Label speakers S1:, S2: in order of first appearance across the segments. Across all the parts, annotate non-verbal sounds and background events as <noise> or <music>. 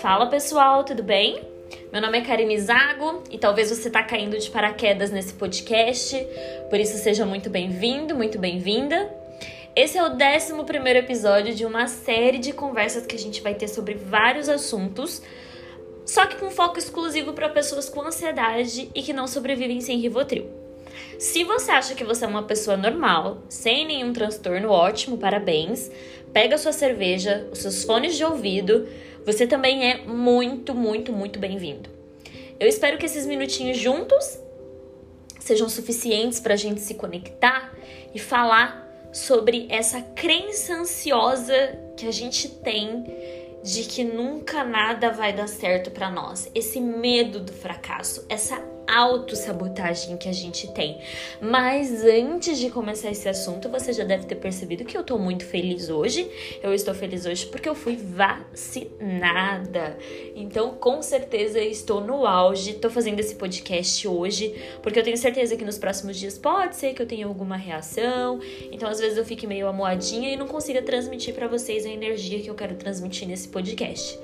S1: Fala pessoal, tudo bem? Meu nome é Karine Zago e talvez você está caindo de paraquedas nesse podcast, por isso seja muito bem-vindo, muito bem-vinda. Esse é o 11 episódio de uma série de conversas que a gente vai ter sobre vários assuntos, só que com foco exclusivo para pessoas com ansiedade e que não sobrevivem sem Rivotril. Se você acha que você é uma pessoa normal, sem nenhum transtorno, ótimo, parabéns. Pega sua cerveja, os seus fones de ouvido você também é muito, muito, muito bem-vindo. Eu espero que esses minutinhos juntos sejam suficientes para a gente se conectar e falar sobre essa crença ansiosa que a gente tem de que nunca nada vai dar certo para nós, esse medo do fracasso, essa autossabotagem que a gente tem. Mas antes de começar esse assunto, você já deve ter percebido que eu tô muito feliz hoje. Eu estou feliz hoje porque eu fui vacinada. Então, com certeza, estou no auge. Tô fazendo esse podcast hoje porque eu tenho certeza que nos próximos dias pode ser que eu tenha alguma reação. Então, às vezes eu fique meio amoadinha e não consiga transmitir para vocês a energia que eu quero transmitir nesse podcast.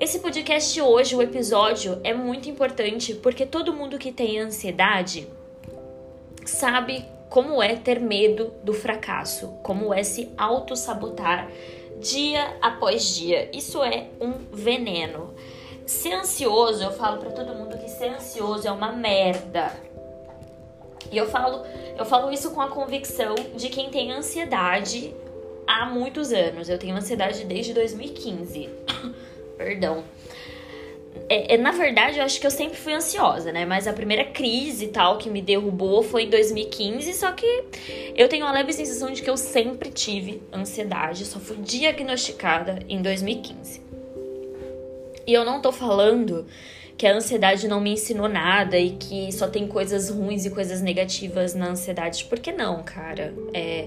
S1: Esse podcast hoje, o episódio, é muito importante porque todo mundo que tem ansiedade sabe como é ter medo do fracasso, como é se auto-sabotar dia após dia. Isso é um veneno. Ser ansioso, eu falo para todo mundo que ser ansioso é uma merda. E eu falo, eu falo isso com a convicção de quem tem ansiedade há muitos anos. Eu tenho ansiedade desde 2015 <coughs> perdão. É, é, na verdade, eu acho que eu sempre fui ansiosa, né? Mas a primeira crise e tal que me derrubou foi em 2015. Só que eu tenho a leve sensação de que eu sempre tive ansiedade. Só fui diagnosticada em 2015. E eu não tô falando que a ansiedade não me ensinou nada e que só tem coisas ruins e coisas negativas na ansiedade. Por que não, cara? É,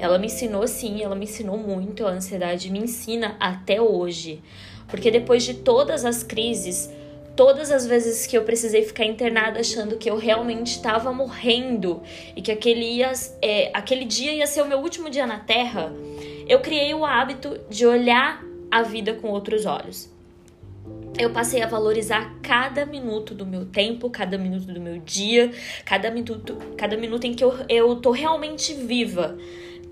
S1: ela me ensinou sim, ela me ensinou muito. A ansiedade me ensina até hoje. Porque depois de todas as crises, todas as vezes que eu precisei ficar internada achando que eu realmente estava morrendo e que aquele, ia, é, aquele dia ia ser o meu último dia na Terra, eu criei o hábito de olhar a vida com outros olhos. Eu passei a valorizar cada minuto do meu tempo, cada minuto do meu dia, cada minuto, cada minuto em que eu, eu tô realmente viva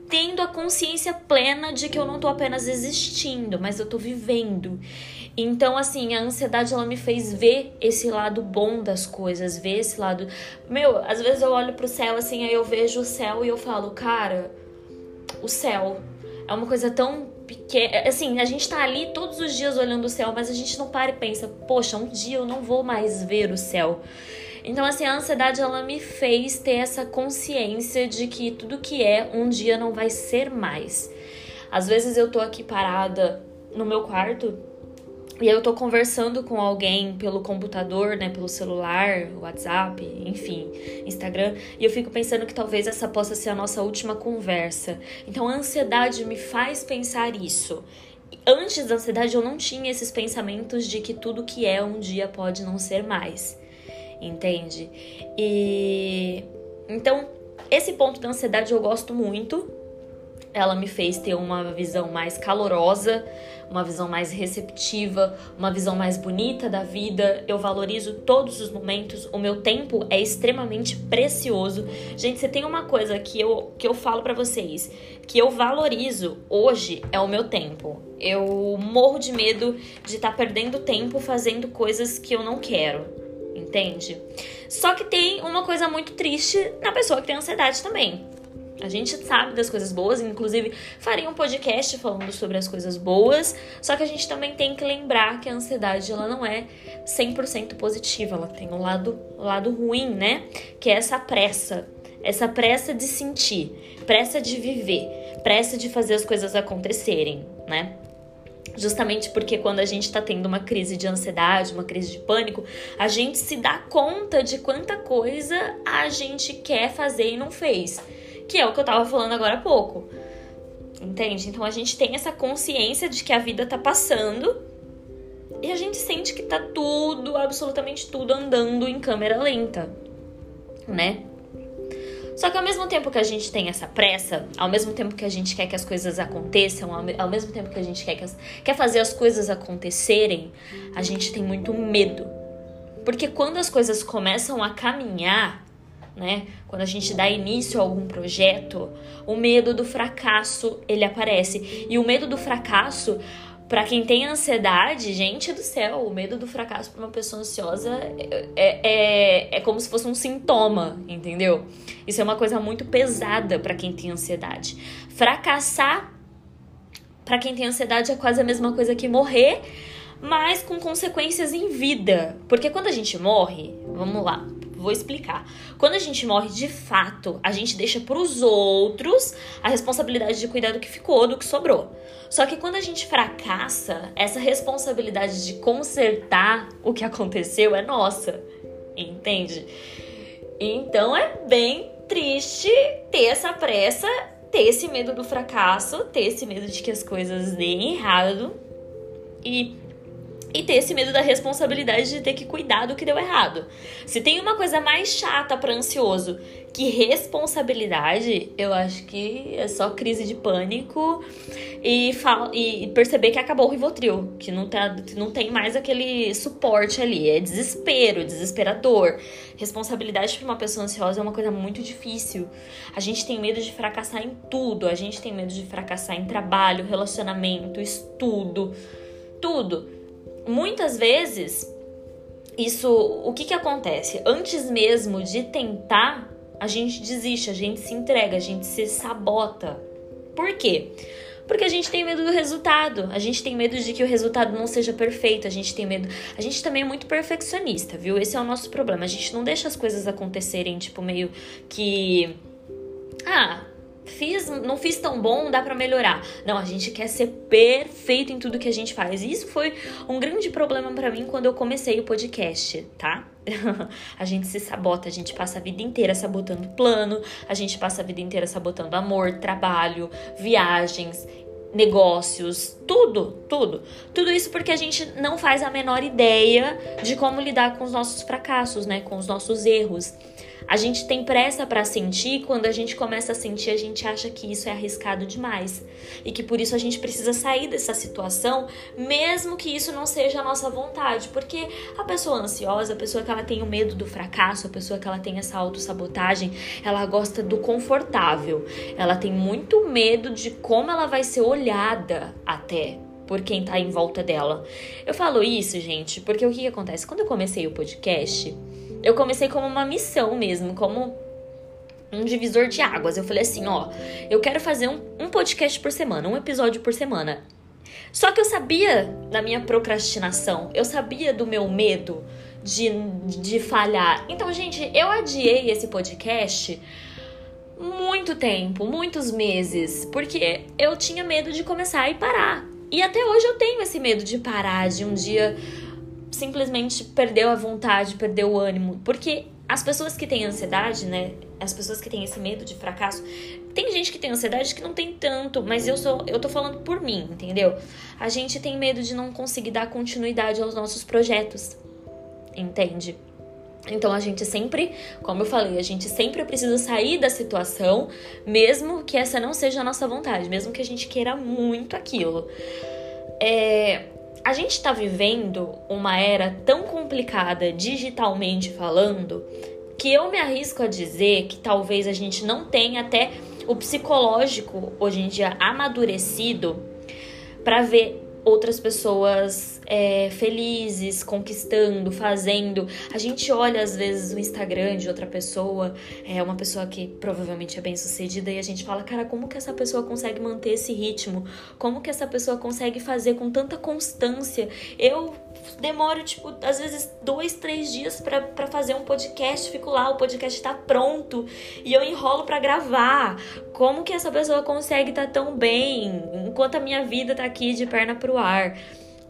S1: tendo a consciência plena de que eu não tô apenas existindo, mas eu tô vivendo. Então, assim, a ansiedade ela me fez ver esse lado bom das coisas, ver esse lado. Meu, às vezes eu olho pro céu assim, aí eu vejo o céu e eu falo, cara, o céu é uma coisa tão pequena. Assim, a gente tá ali todos os dias olhando o céu, mas a gente não para e pensa, poxa, um dia eu não vou mais ver o céu. Então, assim, a ansiedade ela me fez ter essa consciência de que tudo que é um dia não vai ser mais. Às vezes eu tô aqui parada no meu quarto e eu tô conversando com alguém pelo computador, né, pelo celular, WhatsApp, enfim, Instagram, e eu fico pensando que talvez essa possa ser a nossa última conversa. Então a ansiedade me faz pensar isso. Antes da ansiedade eu não tinha esses pensamentos de que tudo que é um dia pode não ser mais entende? E então, esse ponto da ansiedade eu gosto muito. Ela me fez ter uma visão mais calorosa, uma visão mais receptiva, uma visão mais bonita da vida. Eu valorizo todos os momentos. O meu tempo é extremamente precioso. Gente, você tem uma coisa que eu, que eu falo para vocês, que eu valorizo hoje é o meu tempo. Eu morro de medo de estar tá perdendo tempo fazendo coisas que eu não quero entende? Só que tem uma coisa muito triste na pessoa que tem ansiedade também. A gente sabe das coisas boas, inclusive faria um podcast falando sobre as coisas boas, só que a gente também tem que lembrar que a ansiedade ela não é 100% positiva, ela tem um lado, lado ruim, né? Que é essa pressa, essa pressa de sentir, pressa de viver, pressa de fazer as coisas acontecerem, né? Justamente porque quando a gente está tendo uma crise de ansiedade, uma crise de pânico, a gente se dá conta de quanta coisa a gente quer fazer e não fez. Que é o que eu tava falando agora há pouco. Entende? Então a gente tem essa consciência de que a vida tá passando e a gente sente que tá tudo, absolutamente tudo andando em câmera lenta, né? Só que ao mesmo tempo que a gente tem essa pressa, ao mesmo tempo que a gente quer que as coisas aconteçam, ao mesmo tempo que a gente quer, que as, quer fazer as coisas acontecerem, a gente tem muito medo. Porque quando as coisas começam a caminhar, né? Quando a gente dá início a algum projeto, o medo do fracasso ele aparece. E o medo do fracasso para quem tem ansiedade, gente do céu, o medo do fracasso para uma pessoa ansiosa é, é, é como se fosse um sintoma, entendeu? Isso é uma coisa muito pesada para quem tem ansiedade. Fracassar para quem tem ansiedade é quase a mesma coisa que morrer, mas com consequências em vida. Porque quando a gente morre, vamos lá, Vou explicar. Quando a gente morre de fato, a gente deixa para os outros a responsabilidade de cuidar do que ficou, do que sobrou. Só que quando a gente fracassa, essa responsabilidade de consertar o que aconteceu é nossa. Entende? Então é bem triste ter essa pressa, ter esse medo do fracasso, ter esse medo de que as coisas deem errado e e ter esse medo da responsabilidade de ter que cuidar do que deu errado. Se tem uma coisa mais chata para ansioso que responsabilidade, eu acho que é só crise de pânico e, e perceber que acabou o Rivotril, que não, tá, não tem mais aquele suporte ali. É desespero, desesperador. Responsabilidade para uma pessoa ansiosa é uma coisa muito difícil. A gente tem medo de fracassar em tudo. A gente tem medo de fracassar em trabalho, relacionamento, estudo, tudo muitas vezes isso, o que que acontece? Antes mesmo de tentar, a gente desiste, a gente se entrega, a gente se sabota. Por quê? Porque a gente tem medo do resultado, a gente tem medo de que o resultado não seja perfeito, a gente tem medo. A gente também é muito perfeccionista, viu? Esse é o nosso problema. A gente não deixa as coisas acontecerem, tipo, meio que. Ah, fiz, não fiz tão bom, dá para melhorar. Não, a gente quer ser perfeito em tudo que a gente faz. E isso foi um grande problema para mim quando eu comecei o podcast, tá? <laughs> a gente se sabota, a gente passa a vida inteira sabotando plano, a gente passa a vida inteira sabotando amor, trabalho, viagens, negócios, tudo, tudo. Tudo isso porque a gente não faz a menor ideia de como lidar com os nossos fracassos, né? Com os nossos erros. A gente tem pressa para sentir, quando a gente começa a sentir, a gente acha que isso é arriscado demais e que por isso a gente precisa sair dessa situação, mesmo que isso não seja a nossa vontade, porque a pessoa ansiosa, a pessoa que ela tem o medo do fracasso, a pessoa que ela tem essa autossabotagem, ela gosta do confortável. Ela tem muito medo de como ela vai ser olhada até por quem tá em volta dela. Eu falo isso, gente, porque o que, que acontece? Quando eu comecei o podcast, eu comecei como uma missão mesmo, como um divisor de águas. Eu falei assim, ó, eu quero fazer um, um podcast por semana, um episódio por semana. Só que eu sabia da minha procrastinação, eu sabia do meu medo de, de falhar. Então, gente, eu adiei esse podcast muito tempo, muitos meses, porque eu tinha medo de começar e parar. E até hoje eu tenho esse medo de parar, de um dia simplesmente perdeu a vontade, perdeu o ânimo. Porque as pessoas que têm ansiedade, né? As pessoas que têm esse medo de fracasso, tem gente que tem ansiedade que não tem tanto, mas eu sou, eu tô falando por mim, entendeu? A gente tem medo de não conseguir dar continuidade aos nossos projetos. Entende? Então a gente sempre, como eu falei, a gente sempre precisa sair da situação, mesmo que essa não seja a nossa vontade, mesmo que a gente queira muito aquilo. É, a gente está vivendo uma era tão complicada digitalmente falando que eu me arrisco a dizer que talvez a gente não tenha até o psicológico hoje em dia amadurecido para ver outras pessoas é, felizes, conquistando, fazendo. A gente olha às vezes o Instagram de outra pessoa, é uma pessoa que provavelmente é bem sucedida, e a gente fala, cara, como que essa pessoa consegue manter esse ritmo? Como que essa pessoa consegue fazer com tanta constância? Eu demoro, tipo, às vezes dois, três dias para fazer um podcast, fico lá, o podcast tá pronto e eu enrolo para gravar. Como que essa pessoa consegue estar tá tão bem enquanto a minha vida tá aqui de perna pro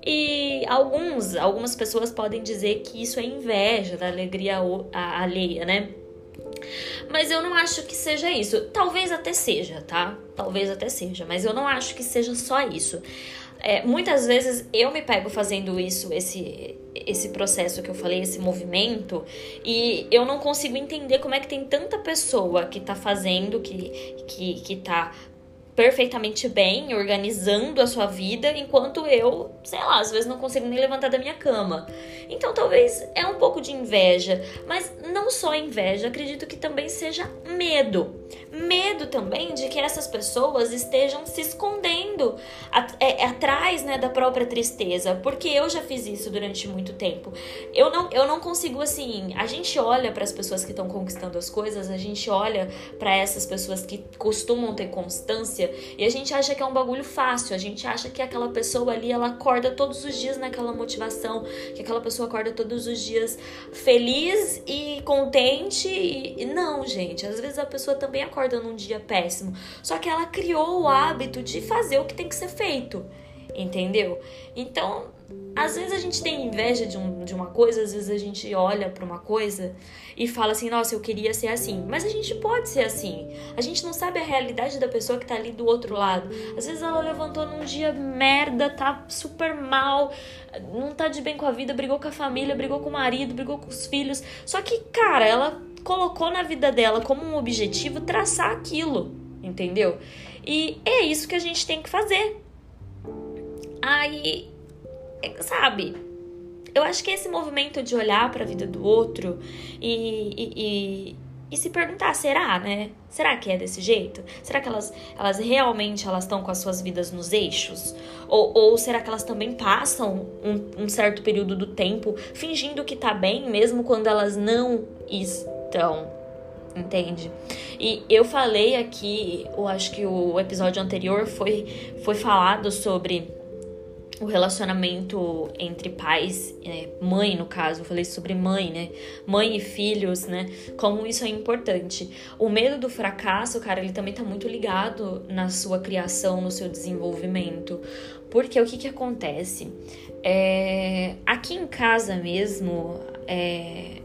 S1: E alguns, algumas pessoas podem dizer que isso é inveja da alegria alheia, né? Mas eu não acho que seja isso. Talvez até seja, tá? Talvez até seja, mas eu não acho que seja só isso. é, muitas vezes eu me pego fazendo isso, esse, esse processo que eu falei, esse movimento, e eu não consigo entender como é que tem tanta pessoa que tá fazendo, que, que, que tá perfeitamente bem, organizando a sua vida, enquanto eu, sei lá, às vezes não consigo nem levantar da minha cama. Então talvez é um pouco de inveja, mas não só inveja, acredito que também seja medo. Medo também de que essas pessoas estejam se escondendo é, atrás né, da própria tristeza, porque eu já fiz isso durante muito tempo. Eu não, eu não consigo assim. A gente olha para as pessoas que estão conquistando as coisas, a gente olha para essas pessoas que costumam ter constância e a gente acha que é um bagulho fácil, a gente acha que aquela pessoa ali ela acorda todos os dias naquela motivação, que aquela pessoa acorda todos os dias feliz e contente. E, e não, gente, às vezes a pessoa também acorda num dia péssimo, só que ela criou o hábito de fazer o que tem que ser feito, entendeu? Então, às vezes a gente tem inveja de, um, de uma coisa, às vezes a gente olha para uma coisa e fala assim, nossa, eu queria ser assim. Mas a gente pode ser assim. A gente não sabe a realidade da pessoa que tá ali do outro lado. Às vezes ela levantou num dia merda, tá super mal, não tá de bem com a vida, brigou com a família, brigou com o marido, brigou com os filhos. Só que, cara, ela colocou na vida dela como um objetivo traçar aquilo, entendeu? E é isso que a gente tem que fazer. Aí sabe? Eu acho que esse movimento de olhar para a vida do outro e, e, e, e, se perguntar, será, né? Será que é desse jeito? Será que elas, elas realmente elas estão com as suas vidas nos eixos? Ou, ou será que elas também passam um, um certo período do tempo fingindo que tá bem, mesmo quando elas não estão? entende? E eu falei aqui, eu acho que o episódio anterior foi, foi falado sobre o relacionamento entre pais, é, mãe no caso, eu falei sobre mãe, né? Mãe e filhos, né? Como isso é importante. O medo do fracasso, cara, ele também tá muito ligado na sua criação, no seu desenvolvimento. Porque o que que acontece? É, aqui em casa mesmo, é,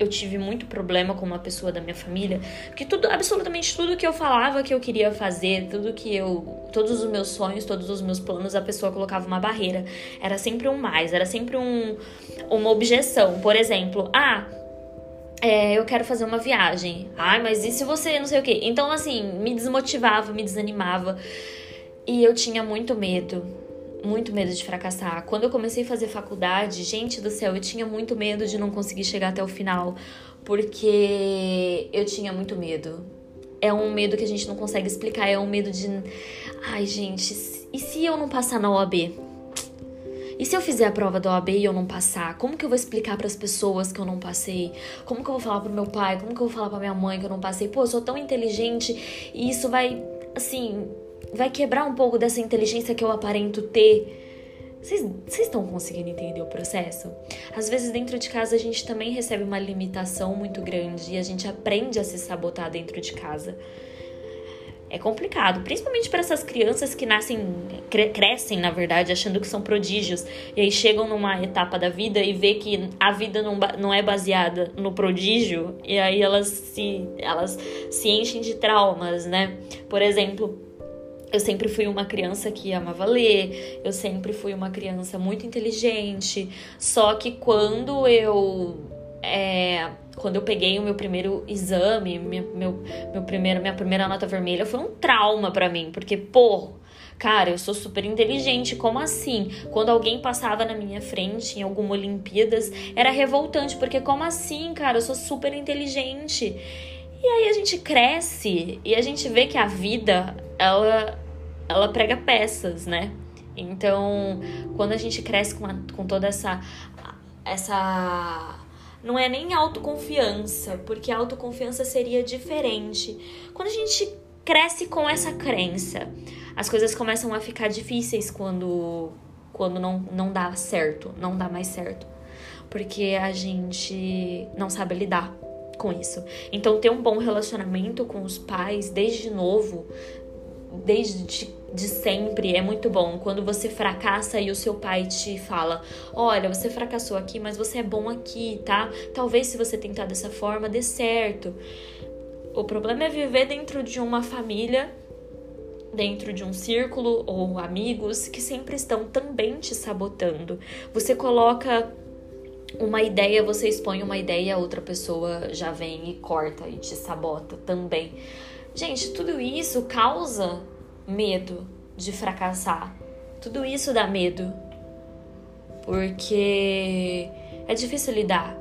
S1: eu tive muito problema com uma pessoa da minha família, porque tudo, absolutamente tudo que eu falava que eu queria fazer, tudo que eu, todos os meus sonhos, todos os meus planos, a pessoa colocava uma barreira. Era sempre um mais, era sempre um, uma objeção. Por exemplo, ah, é, eu quero fazer uma viagem. Ai, mas e se você não sei o quê? Então, assim, me desmotivava, me desanimava. E eu tinha muito medo muito medo de fracassar. Quando eu comecei a fazer faculdade, gente do céu, eu tinha muito medo de não conseguir chegar até o final, porque eu tinha muito medo. É um medo que a gente não consegue explicar, é um medo de ai, gente, e se eu não passar na OAB? E se eu fizer a prova da OAB e eu não passar? Como que eu vou explicar para as pessoas que eu não passei? Como que eu vou falar pro meu pai? Como que eu vou falar para minha mãe que eu não passei? Pô, eu sou tão inteligente e isso vai assim, vai quebrar um pouco dessa inteligência que eu aparento ter. Vocês estão conseguindo entender o processo? Às vezes, dentro de casa, a gente também recebe uma limitação muito grande e a gente aprende a se sabotar dentro de casa. É complicado, principalmente para essas crianças que nascem, cre crescem, na verdade, achando que são prodígios e aí chegam numa etapa da vida e vê que a vida não, não é baseada no prodígio e aí elas se, elas se enchem de traumas, né? Por exemplo, eu sempre fui uma criança que amava ler, eu sempre fui uma criança muito inteligente. Só que quando eu. É, quando eu peguei o meu primeiro exame, minha, meu, meu primeiro, minha primeira nota vermelha foi um trauma para mim, porque, pô, cara, eu sou super inteligente, como assim? Quando alguém passava na minha frente em alguma Olimpíadas, era revoltante, porque como assim, cara, eu sou super inteligente. E aí a gente cresce e a gente vê que a vida, ela, ela prega peças, né? Então, quando a gente cresce com, a, com toda essa, essa. Não é nem autoconfiança, porque autoconfiança seria diferente. Quando a gente cresce com essa crença, as coisas começam a ficar difíceis quando, quando não, não dá certo, não dá mais certo. Porque a gente não sabe lidar com isso. Então, ter um bom relacionamento com os pais desde novo, desde de sempre é muito bom. Quando você fracassa e o seu pai te fala: Olha, você fracassou aqui, mas você é bom aqui, tá? Talvez se você tentar dessa forma dê certo. O problema é viver dentro de uma família dentro de um círculo ou amigos que sempre estão também te sabotando. Você coloca uma ideia, você expõe uma ideia, outra pessoa já vem e corta e te sabota também. Gente, tudo isso causa medo de fracassar. Tudo isso dá medo. Porque é difícil lidar.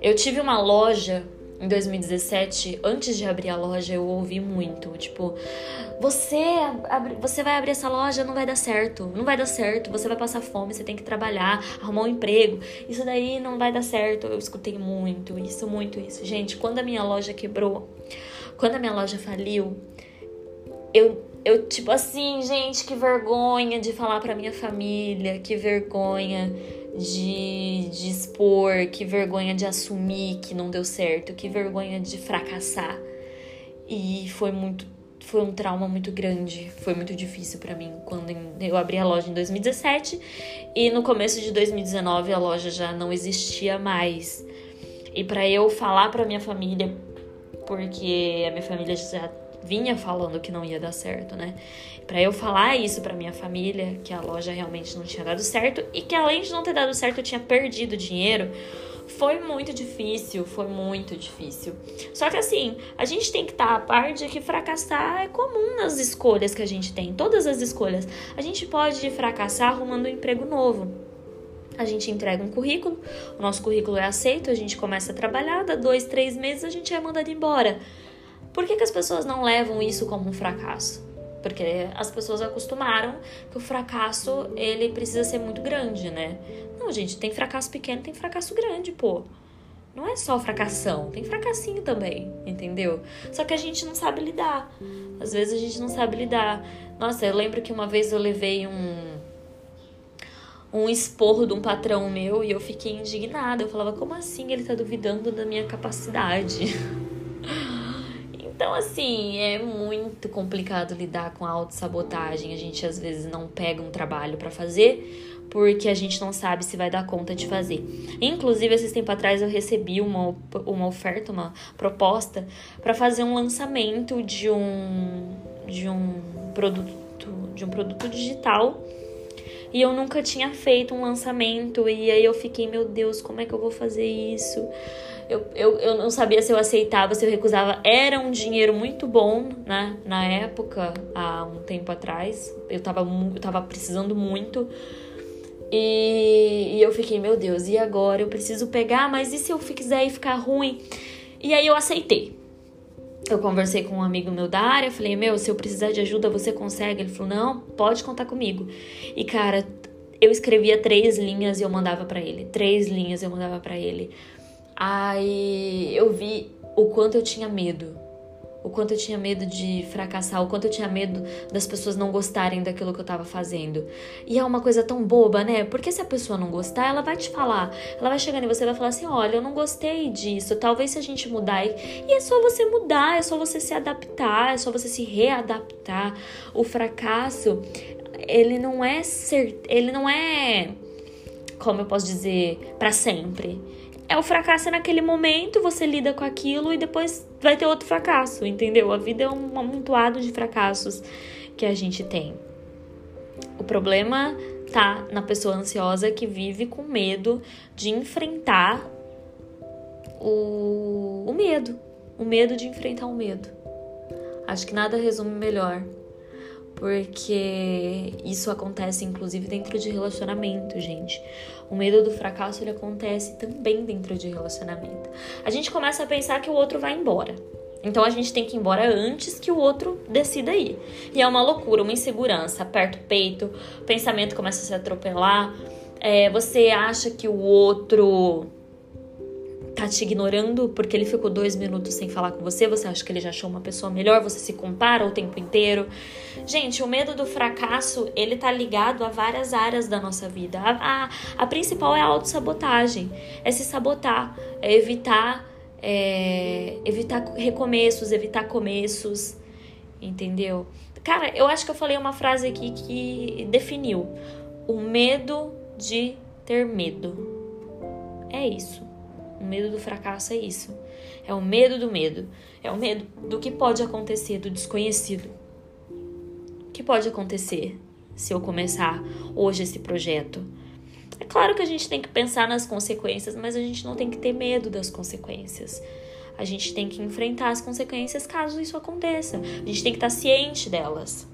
S1: Eu tive uma loja em 2017, antes de abrir a loja, eu ouvi muito, tipo, você você vai abrir essa loja, não vai dar certo, não vai dar certo, você vai passar fome, você tem que trabalhar, arrumar um emprego, isso daí não vai dar certo. Eu escutei muito isso, muito isso. Gente, quando a minha loja quebrou, quando a minha loja faliu, eu eu tipo assim, gente, que vergonha de falar para minha família, que vergonha de, de expor, que vergonha de assumir que não deu certo, que vergonha de fracassar. E foi muito foi um trauma muito grande, foi muito difícil para mim quando eu abri a loja em 2017 e no começo de 2019 a loja já não existia mais. E para eu falar para minha família, porque a minha família já vinha falando que não ia dar certo, né? Para eu falar isso para minha família, que a loja realmente não tinha dado certo e que além de não ter dado certo, eu tinha perdido dinheiro, foi muito difícil, foi muito difícil. Só que assim, a gente tem que estar tá a par de que fracassar é comum nas escolhas que a gente tem, todas as escolhas. A gente pode fracassar arrumando um emprego novo. A gente entrega um currículo, o nosso currículo é aceito, a gente começa a trabalhar, dá dois, três meses, a gente é mandado embora. Por que, que as pessoas não levam isso como um fracasso? Porque as pessoas acostumaram que o fracasso ele precisa ser muito grande, né? Não, gente, tem fracasso pequeno, tem fracasso grande, pô. Não é só fracassão, tem fracassinho também, entendeu? Só que a gente não sabe lidar. Às vezes a gente não sabe lidar. Nossa, eu lembro que uma vez eu levei um um esporro de um patrão meu e eu fiquei indignada. Eu falava, como assim ele tá duvidando da minha capacidade? <laughs> Então, assim, é muito complicado lidar com a autossabotagem. A gente às vezes não pega um trabalho para fazer porque a gente não sabe se vai dar conta de fazer. Inclusive, esses tempos atrás eu recebi uma, uma oferta, uma proposta para fazer um lançamento de um de um produto de um produto digital e eu nunca tinha feito um lançamento e aí eu fiquei, meu Deus, como é que eu vou fazer isso? eu, eu, eu não sabia se eu aceitava, se eu recusava. Era um dinheiro muito bom, né? Na época, há um tempo atrás. Eu tava, eu tava precisando muito. E, e eu fiquei, meu Deus, e agora? Eu preciso pegar, mas e se eu quiser e ficar ruim? E aí eu aceitei. Eu conversei com um amigo meu da área, falei, meu, se eu precisar de ajuda, você consegue? Ele falou, não, pode contar comigo. E cara, eu escrevia três linhas e eu mandava para ele. Três linhas eu mandava para ele. Aí eu vi o quanto eu tinha medo. O quanto eu tinha medo de fracassar, o quanto eu tinha medo das pessoas não gostarem daquilo que eu tava fazendo. E é uma coisa tão boba, né? Porque se a pessoa não gostar, ela vai te falar. Ela vai chegar em você e vai falar assim: olha, eu não gostei disso. Talvez se a gente mudar. E é só você mudar, é só você se adaptar, é só você se readaptar. O fracasso, ele não é ser. Ele não é. Como eu posso dizer? para sempre é o fracasso naquele momento, você lida com aquilo e depois vai ter outro fracasso, entendeu? A vida é um amontoado de fracassos que a gente tem. O problema tá na pessoa ansiosa que vive com medo de enfrentar o, o medo. O medo de enfrentar o medo. Acho que nada resume melhor porque isso acontece inclusive dentro de relacionamento, gente. O medo do fracasso ele acontece também dentro de relacionamento. A gente começa a pensar que o outro vai embora. Então a gente tem que ir embora antes que o outro decida ir. E é uma loucura, uma insegurança, aperta o peito, o pensamento começa a se atropelar. É, você acha que o outro tá te ignorando porque ele ficou dois minutos sem falar com você, você acha que ele já achou uma pessoa melhor, você se compara o tempo inteiro. Gente, o medo do fracasso, ele tá ligado a várias áreas da nossa vida. A, a, a principal é a autossabotagem, é se sabotar, é evitar, é, evitar recomeços, evitar começos, entendeu? Cara, eu acho que eu falei uma frase aqui que definiu o medo de ter medo. É isso. O medo do fracasso é isso. É o medo do medo. É o medo do que pode acontecer, do desconhecido. O que pode acontecer se eu começar hoje esse projeto? É claro que a gente tem que pensar nas consequências, mas a gente não tem que ter medo das consequências. A gente tem que enfrentar as consequências caso isso aconteça. A gente tem que estar ciente delas.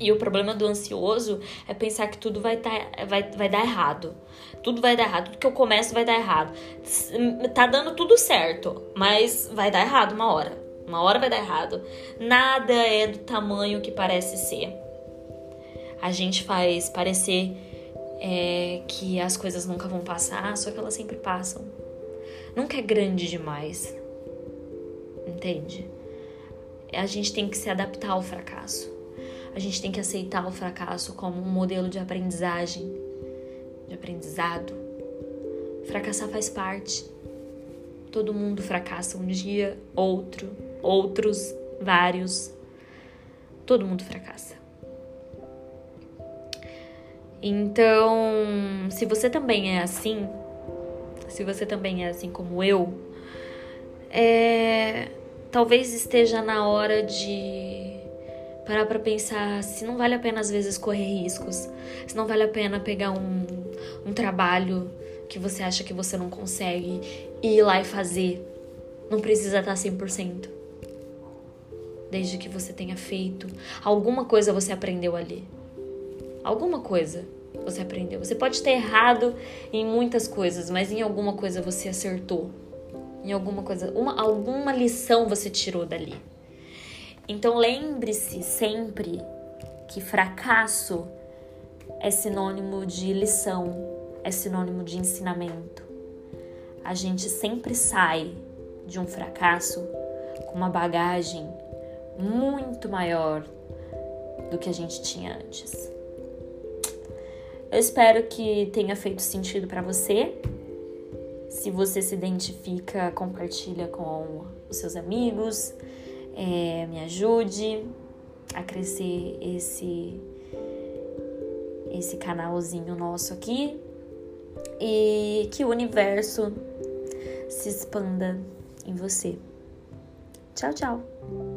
S1: E o problema do ansioso é pensar que tudo vai, tá, vai, vai dar errado. Tudo vai dar errado. Tudo que eu começo vai dar errado. Tá dando tudo certo, mas vai dar errado uma hora. Uma hora vai dar errado. Nada é do tamanho que parece ser. A gente faz parecer é, que as coisas nunca vão passar, só que elas sempre passam. Nunca é grande demais. Entende? A gente tem que se adaptar ao fracasso a gente tem que aceitar o fracasso como um modelo de aprendizagem, de aprendizado. Fracassar faz parte. Todo mundo fracassa um dia, outro, outros, vários. Todo mundo fracassa. Então, se você também é assim, se você também é assim como eu, é, talvez esteja na hora de parar para pensar se não vale a pena às vezes correr riscos, se não vale a pena pegar um, um trabalho que você acha que você não consegue e ir lá e fazer. Não precisa estar 100%. Desde que você tenha feito alguma coisa você aprendeu ali. Alguma coisa você aprendeu. Você pode ter errado em muitas coisas, mas em alguma coisa você acertou. Em alguma coisa, uma, alguma lição você tirou dali. Então lembre-se sempre que fracasso é sinônimo de lição, é sinônimo de ensinamento. A gente sempre sai de um fracasso com uma bagagem muito maior do que a gente tinha antes. Eu espero que tenha feito sentido para você. Se você se identifica, compartilha com os seus amigos é, me ajude a crescer esse esse canalzinho nosso aqui e que o universo se expanda em você. Tchau, tchau.